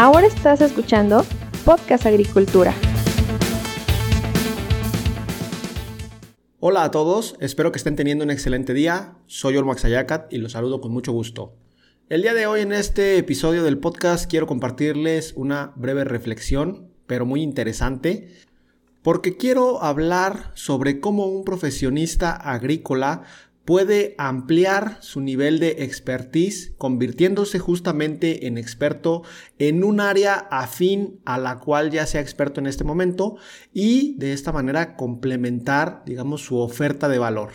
Ahora estás escuchando Podcast Agricultura. Hola a todos, espero que estén teniendo un excelente día. Soy Olmax Ayacat y los saludo con mucho gusto. El día de hoy en este episodio del podcast quiero compartirles una breve reflexión, pero muy interesante, porque quiero hablar sobre cómo un profesionista agrícola puede ampliar su nivel de expertise convirtiéndose justamente en experto en un área afín a la cual ya sea experto en este momento y de esta manera complementar, digamos, su oferta de valor.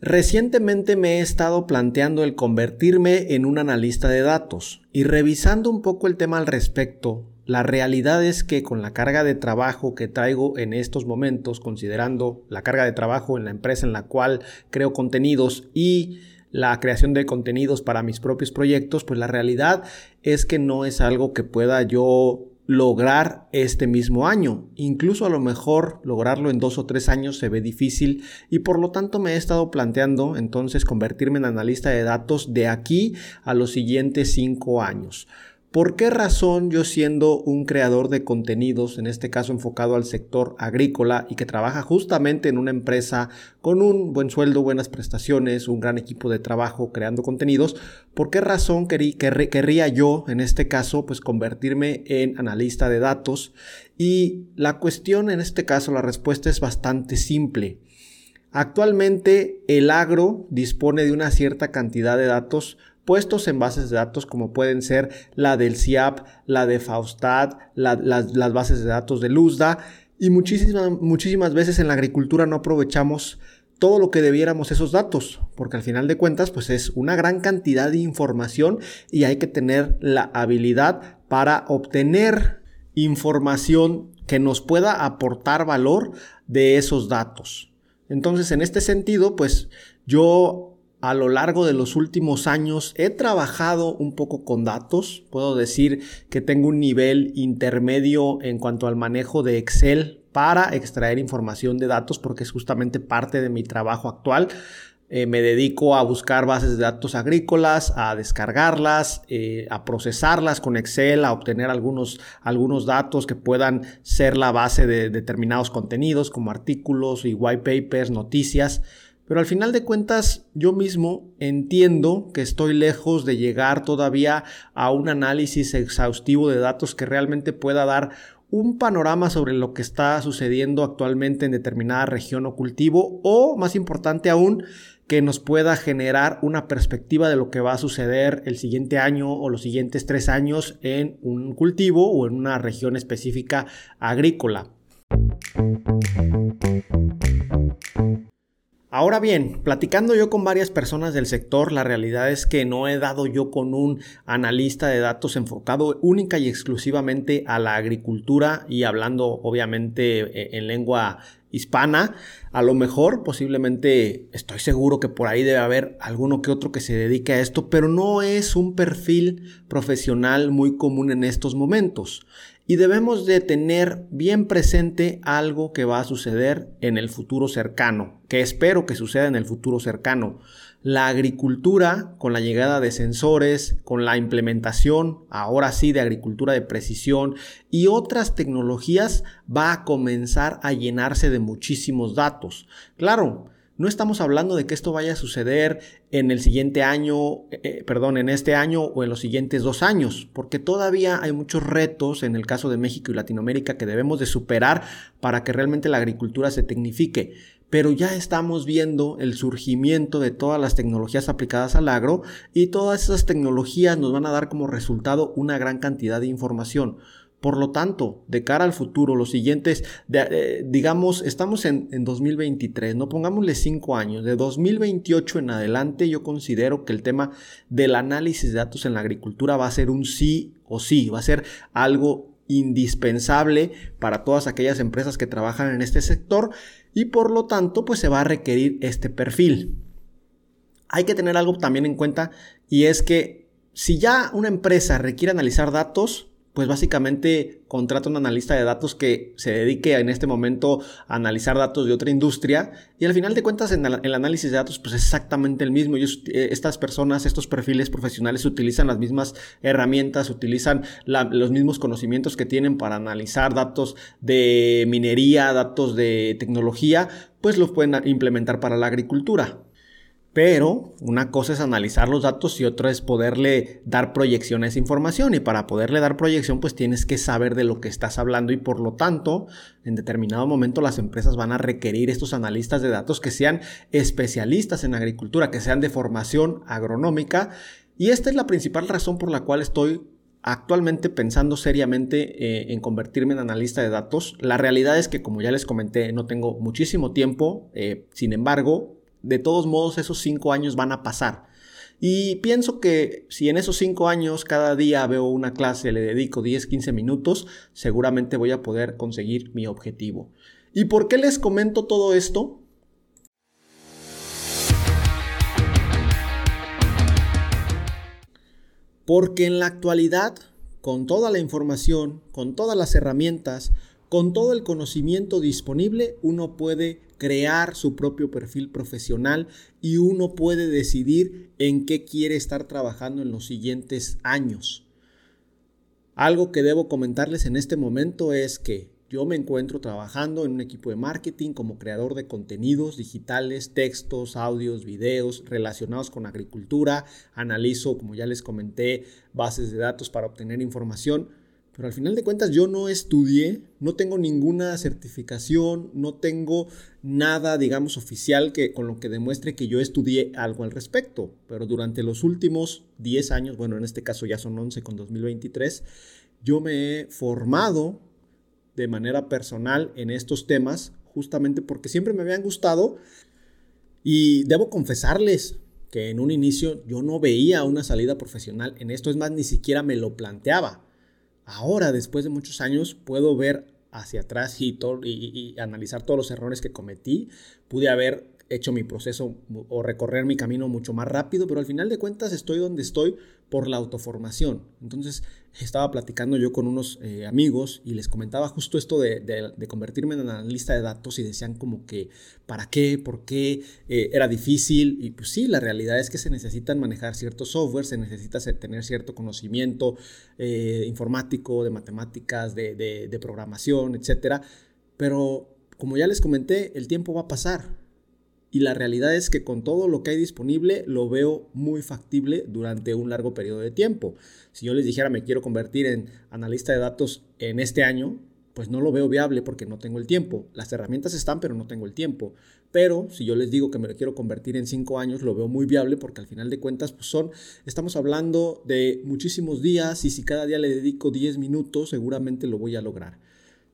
Recientemente me he estado planteando el convertirme en un analista de datos y revisando un poco el tema al respecto. La realidad es que con la carga de trabajo que traigo en estos momentos, considerando la carga de trabajo en la empresa en la cual creo contenidos y la creación de contenidos para mis propios proyectos, pues la realidad es que no es algo que pueda yo lograr este mismo año. Incluso a lo mejor lograrlo en dos o tres años se ve difícil y por lo tanto me he estado planteando entonces convertirme en analista de datos de aquí a los siguientes cinco años. ¿Por qué razón yo siendo un creador de contenidos, en este caso enfocado al sector agrícola y que trabaja justamente en una empresa con un buen sueldo, buenas prestaciones, un gran equipo de trabajo creando contenidos, por qué razón querría yo en este caso pues convertirme en analista de datos? Y la cuestión en este caso, la respuesta es bastante simple. Actualmente el agro dispone de una cierta cantidad de datos puestos en bases de datos como pueden ser la del CIAP, la de Faustad, las, bases de datos de Luzda y muchísimas, muchísimas veces en la agricultura no aprovechamos todo lo que debiéramos esos datos, porque al final de cuentas pues es una gran cantidad de información y hay que tener la habilidad para obtener información que nos pueda aportar valor de esos datos. Entonces, en este sentido, pues yo a lo largo de los últimos años he trabajado un poco con datos. Puedo decir que tengo un nivel intermedio en cuanto al manejo de Excel para extraer información de datos porque es justamente parte de mi trabajo actual. Eh, me dedico a buscar bases de datos agrícolas, a descargarlas, eh, a procesarlas con Excel, a obtener algunos, algunos datos que puedan ser la base de determinados contenidos como artículos y white papers, noticias. Pero al final de cuentas, yo mismo entiendo que estoy lejos de llegar todavía a un análisis exhaustivo de datos que realmente pueda dar un panorama sobre lo que está sucediendo actualmente en determinada región o cultivo o, más importante aún, que nos pueda generar una perspectiva de lo que va a suceder el siguiente año o los siguientes tres años en un cultivo o en una región específica agrícola. Ahora bien, platicando yo con varias personas del sector, la realidad es que no he dado yo con un analista de datos enfocado única y exclusivamente a la agricultura y hablando obviamente e, en lengua hispana. A lo mejor, posiblemente, estoy seguro que por ahí debe haber alguno que otro que se dedique a esto, pero no es un perfil profesional muy común en estos momentos y debemos de tener bien presente algo que va a suceder en el futuro cercano, que espero que suceda en el futuro cercano. La agricultura, con la llegada de sensores, con la implementación, ahora sí, de agricultura de precisión y otras tecnologías, va a comenzar a llenarse de muchísimos datos. Claro, no estamos hablando de que esto vaya a suceder en el siguiente año, eh, eh, perdón, en este año o en los siguientes dos años, porque todavía hay muchos retos en el caso de México y Latinoamérica que debemos de superar para que realmente la agricultura se tecnifique. Pero ya estamos viendo el surgimiento de todas las tecnologías aplicadas al agro y todas esas tecnologías nos van a dar como resultado una gran cantidad de información. Por lo tanto, de cara al futuro, los siguientes, eh, digamos, estamos en, en 2023, no pongámosle cinco años, de 2028 en adelante yo considero que el tema del análisis de datos en la agricultura va a ser un sí o sí, va a ser algo indispensable para todas aquellas empresas que trabajan en este sector y por lo tanto pues se va a requerir este perfil. Hay que tener algo también en cuenta y es que si ya una empresa requiere analizar datos, pues básicamente contrata un analista de datos que se dedique en este momento a analizar datos de otra industria y al final de cuentas en el análisis de datos pues es exactamente el mismo. Eh, estas personas, estos perfiles profesionales utilizan las mismas herramientas, utilizan los mismos conocimientos que tienen para analizar datos de minería, datos de tecnología, pues los pueden implementar para la agricultura. Pero una cosa es analizar los datos y otra es poderle dar proyección a esa información. Y para poderle dar proyección, pues tienes que saber de lo que estás hablando y por lo tanto, en determinado momento las empresas van a requerir estos analistas de datos que sean especialistas en agricultura, que sean de formación agronómica. Y esta es la principal razón por la cual estoy actualmente pensando seriamente eh, en convertirme en analista de datos. La realidad es que, como ya les comenté, no tengo muchísimo tiempo. Eh, sin embargo, de todos modos esos cinco años van a pasar. Y pienso que si en esos cinco años cada día veo una clase, le dedico 10, 15 minutos, seguramente voy a poder conseguir mi objetivo. ¿Y por qué les comento todo esto? Porque en la actualidad, con toda la información, con todas las herramientas, con todo el conocimiento disponible, uno puede crear su propio perfil profesional y uno puede decidir en qué quiere estar trabajando en los siguientes años. Algo que debo comentarles en este momento es que yo me encuentro trabajando en un equipo de marketing como creador de contenidos digitales, textos, audios, videos relacionados con agricultura. Analizo, como ya les comenté, bases de datos para obtener información. Pero al final de cuentas yo no estudié, no tengo ninguna certificación, no tengo nada, digamos, oficial que, con lo que demuestre que yo estudié algo al respecto. Pero durante los últimos 10 años, bueno, en este caso ya son 11 con 2023, yo me he formado de manera personal en estos temas, justamente porque siempre me habían gustado. Y debo confesarles que en un inicio yo no veía una salida profesional en esto, es más, ni siquiera me lo planteaba ahora, después de muchos años, puedo ver hacia atrás y, y, analizar todos los errores que cometí. Pude haber hecho mi proceso o recorrer mi camino mucho más rápido, pero al final de cuentas estoy donde estoy por la autoformación. Entonces estaba platicando yo con unos eh, amigos y les comentaba justo esto de, convertirme en analista de datos y decían como que, ¿para qué? ¿Por qué? Eh, era difícil. Y pues sí, la realidad es que se necesitan manejar ciertos software, se necesita tener cierto conocimiento eh, informático, de matemáticas, de, de programación, etc. Pero como ya les comenté, el tiempo va a pasar y la realidad es que con todo lo que hay disponible lo veo muy factible durante un largo periodo de tiempo. Si yo les dijera me quiero convertir en analista de datos en este año, pues no lo veo viable porque no tengo el tiempo. Las herramientas están, pero no tengo el tiempo. Pero si yo les digo que me lo quiero convertir en cinco años, lo veo muy viable porque al final de cuentas, pues son, estamos hablando de muchísimos días y si cada día le dedico 10 minutos, seguramente lo voy a lograr.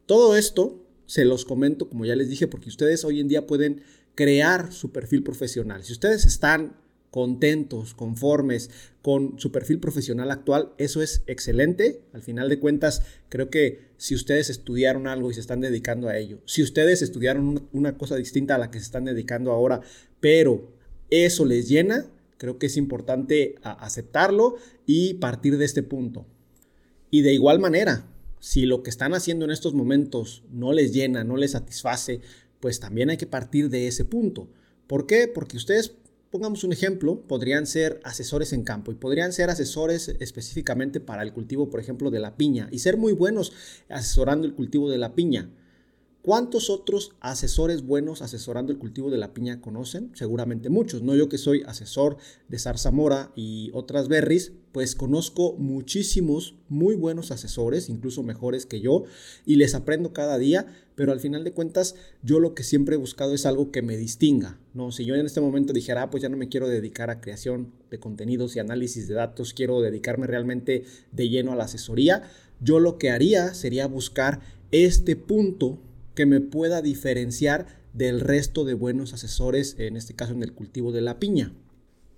Todo esto se los comento, como ya les dije, porque ustedes hoy en día pueden crear su perfil profesional. Si ustedes están contentos, conformes con su perfil profesional actual, eso es excelente. Al final de cuentas, creo que si ustedes estudiaron algo y se están dedicando a ello, si ustedes estudiaron una cosa distinta a la que se están dedicando ahora, pero eso les llena, creo que es importante aceptarlo y partir de este punto. Y de igual manera, si lo que están haciendo en estos momentos no les llena, no les satisface, pues también hay que partir de ese punto. ¿Por qué? Porque ustedes, pongamos un ejemplo, podrían ser asesores en campo y podrían ser asesores específicamente para el cultivo, por ejemplo, de la piña y ser muy buenos asesorando el cultivo de la piña. ¿Cuántos otros asesores buenos asesorando el cultivo de la piña conocen? Seguramente muchos. No yo que soy asesor de zarzamora y otras berries, pues conozco muchísimos muy buenos asesores, incluso mejores que yo, y les aprendo cada día, pero al final de cuentas yo lo que siempre he buscado es algo que me distinga, ¿no? Si yo en este momento dijera, ah, pues ya no me quiero dedicar a creación de contenidos y análisis de datos, quiero dedicarme realmente de lleno a la asesoría, yo lo que haría sería buscar este punto que me pueda diferenciar del resto de buenos asesores, en este caso en el cultivo de la piña.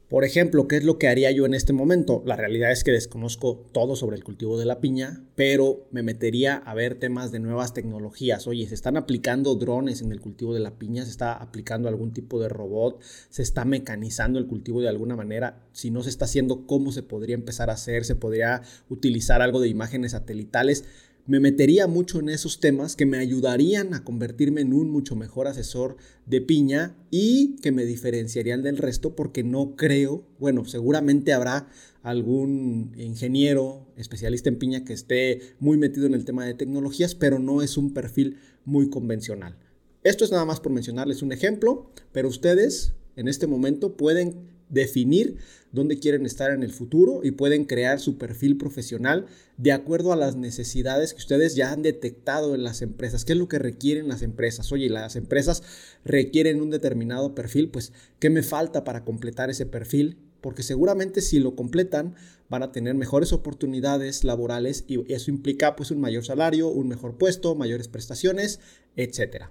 Por ejemplo, ¿qué es lo que haría yo en este momento? La realidad es que desconozco todo sobre el cultivo de la piña, pero me metería a ver temas de nuevas tecnologías. Oye, se están aplicando drones en el cultivo de la piña, se está aplicando algún tipo de robot, se está mecanizando el cultivo de alguna manera. Si no se está haciendo, ¿cómo se podría empezar a hacer? ¿Se podría utilizar algo de imágenes satelitales? Me metería mucho en esos temas que me ayudarían a convertirme en un mucho mejor asesor de piña y que me diferenciarían del resto porque no creo, bueno, seguramente habrá algún ingeniero especialista en piña que esté muy metido en el tema de tecnologías, pero no es un perfil muy convencional. Esto es nada más por mencionarles un ejemplo, pero ustedes en este momento pueden definir dónde quieren estar en el futuro y pueden crear su perfil profesional de acuerdo a las necesidades que ustedes ya han detectado en las empresas. ¿Qué es lo que requieren las empresas? Oye, las empresas requieren un determinado perfil, pues ¿qué me falta para completar ese perfil? Porque seguramente si lo completan van a tener mejores oportunidades laborales y eso implica pues un mayor salario, un mejor puesto, mayores prestaciones, etcétera.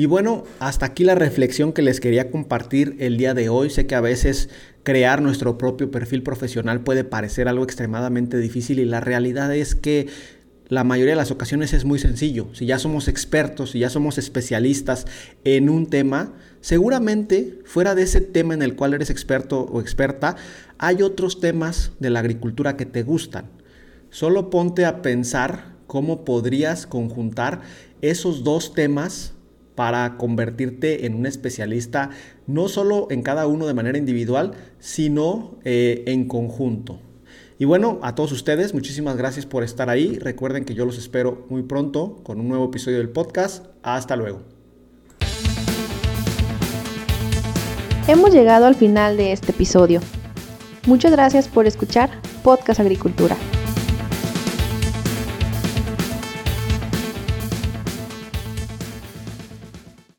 Y bueno, hasta aquí la reflexión que les quería compartir el día de hoy. Sé que a veces crear nuestro propio perfil profesional puede parecer algo extremadamente difícil y la realidad es que la mayoría de las ocasiones es muy sencillo. Si ya somos expertos, si ya somos especialistas en un tema, seguramente fuera de ese tema en el cual eres experto o experta, hay otros temas de la agricultura que te gustan. Solo ponte a pensar cómo podrías conjuntar esos dos temas para convertirte en un especialista, no solo en cada uno de manera individual, sino eh, en conjunto. Y bueno, a todos ustedes, muchísimas gracias por estar ahí. Recuerden que yo los espero muy pronto con un nuevo episodio del podcast. Hasta luego. Hemos llegado al final de este episodio. Muchas gracias por escuchar Podcast Agricultura.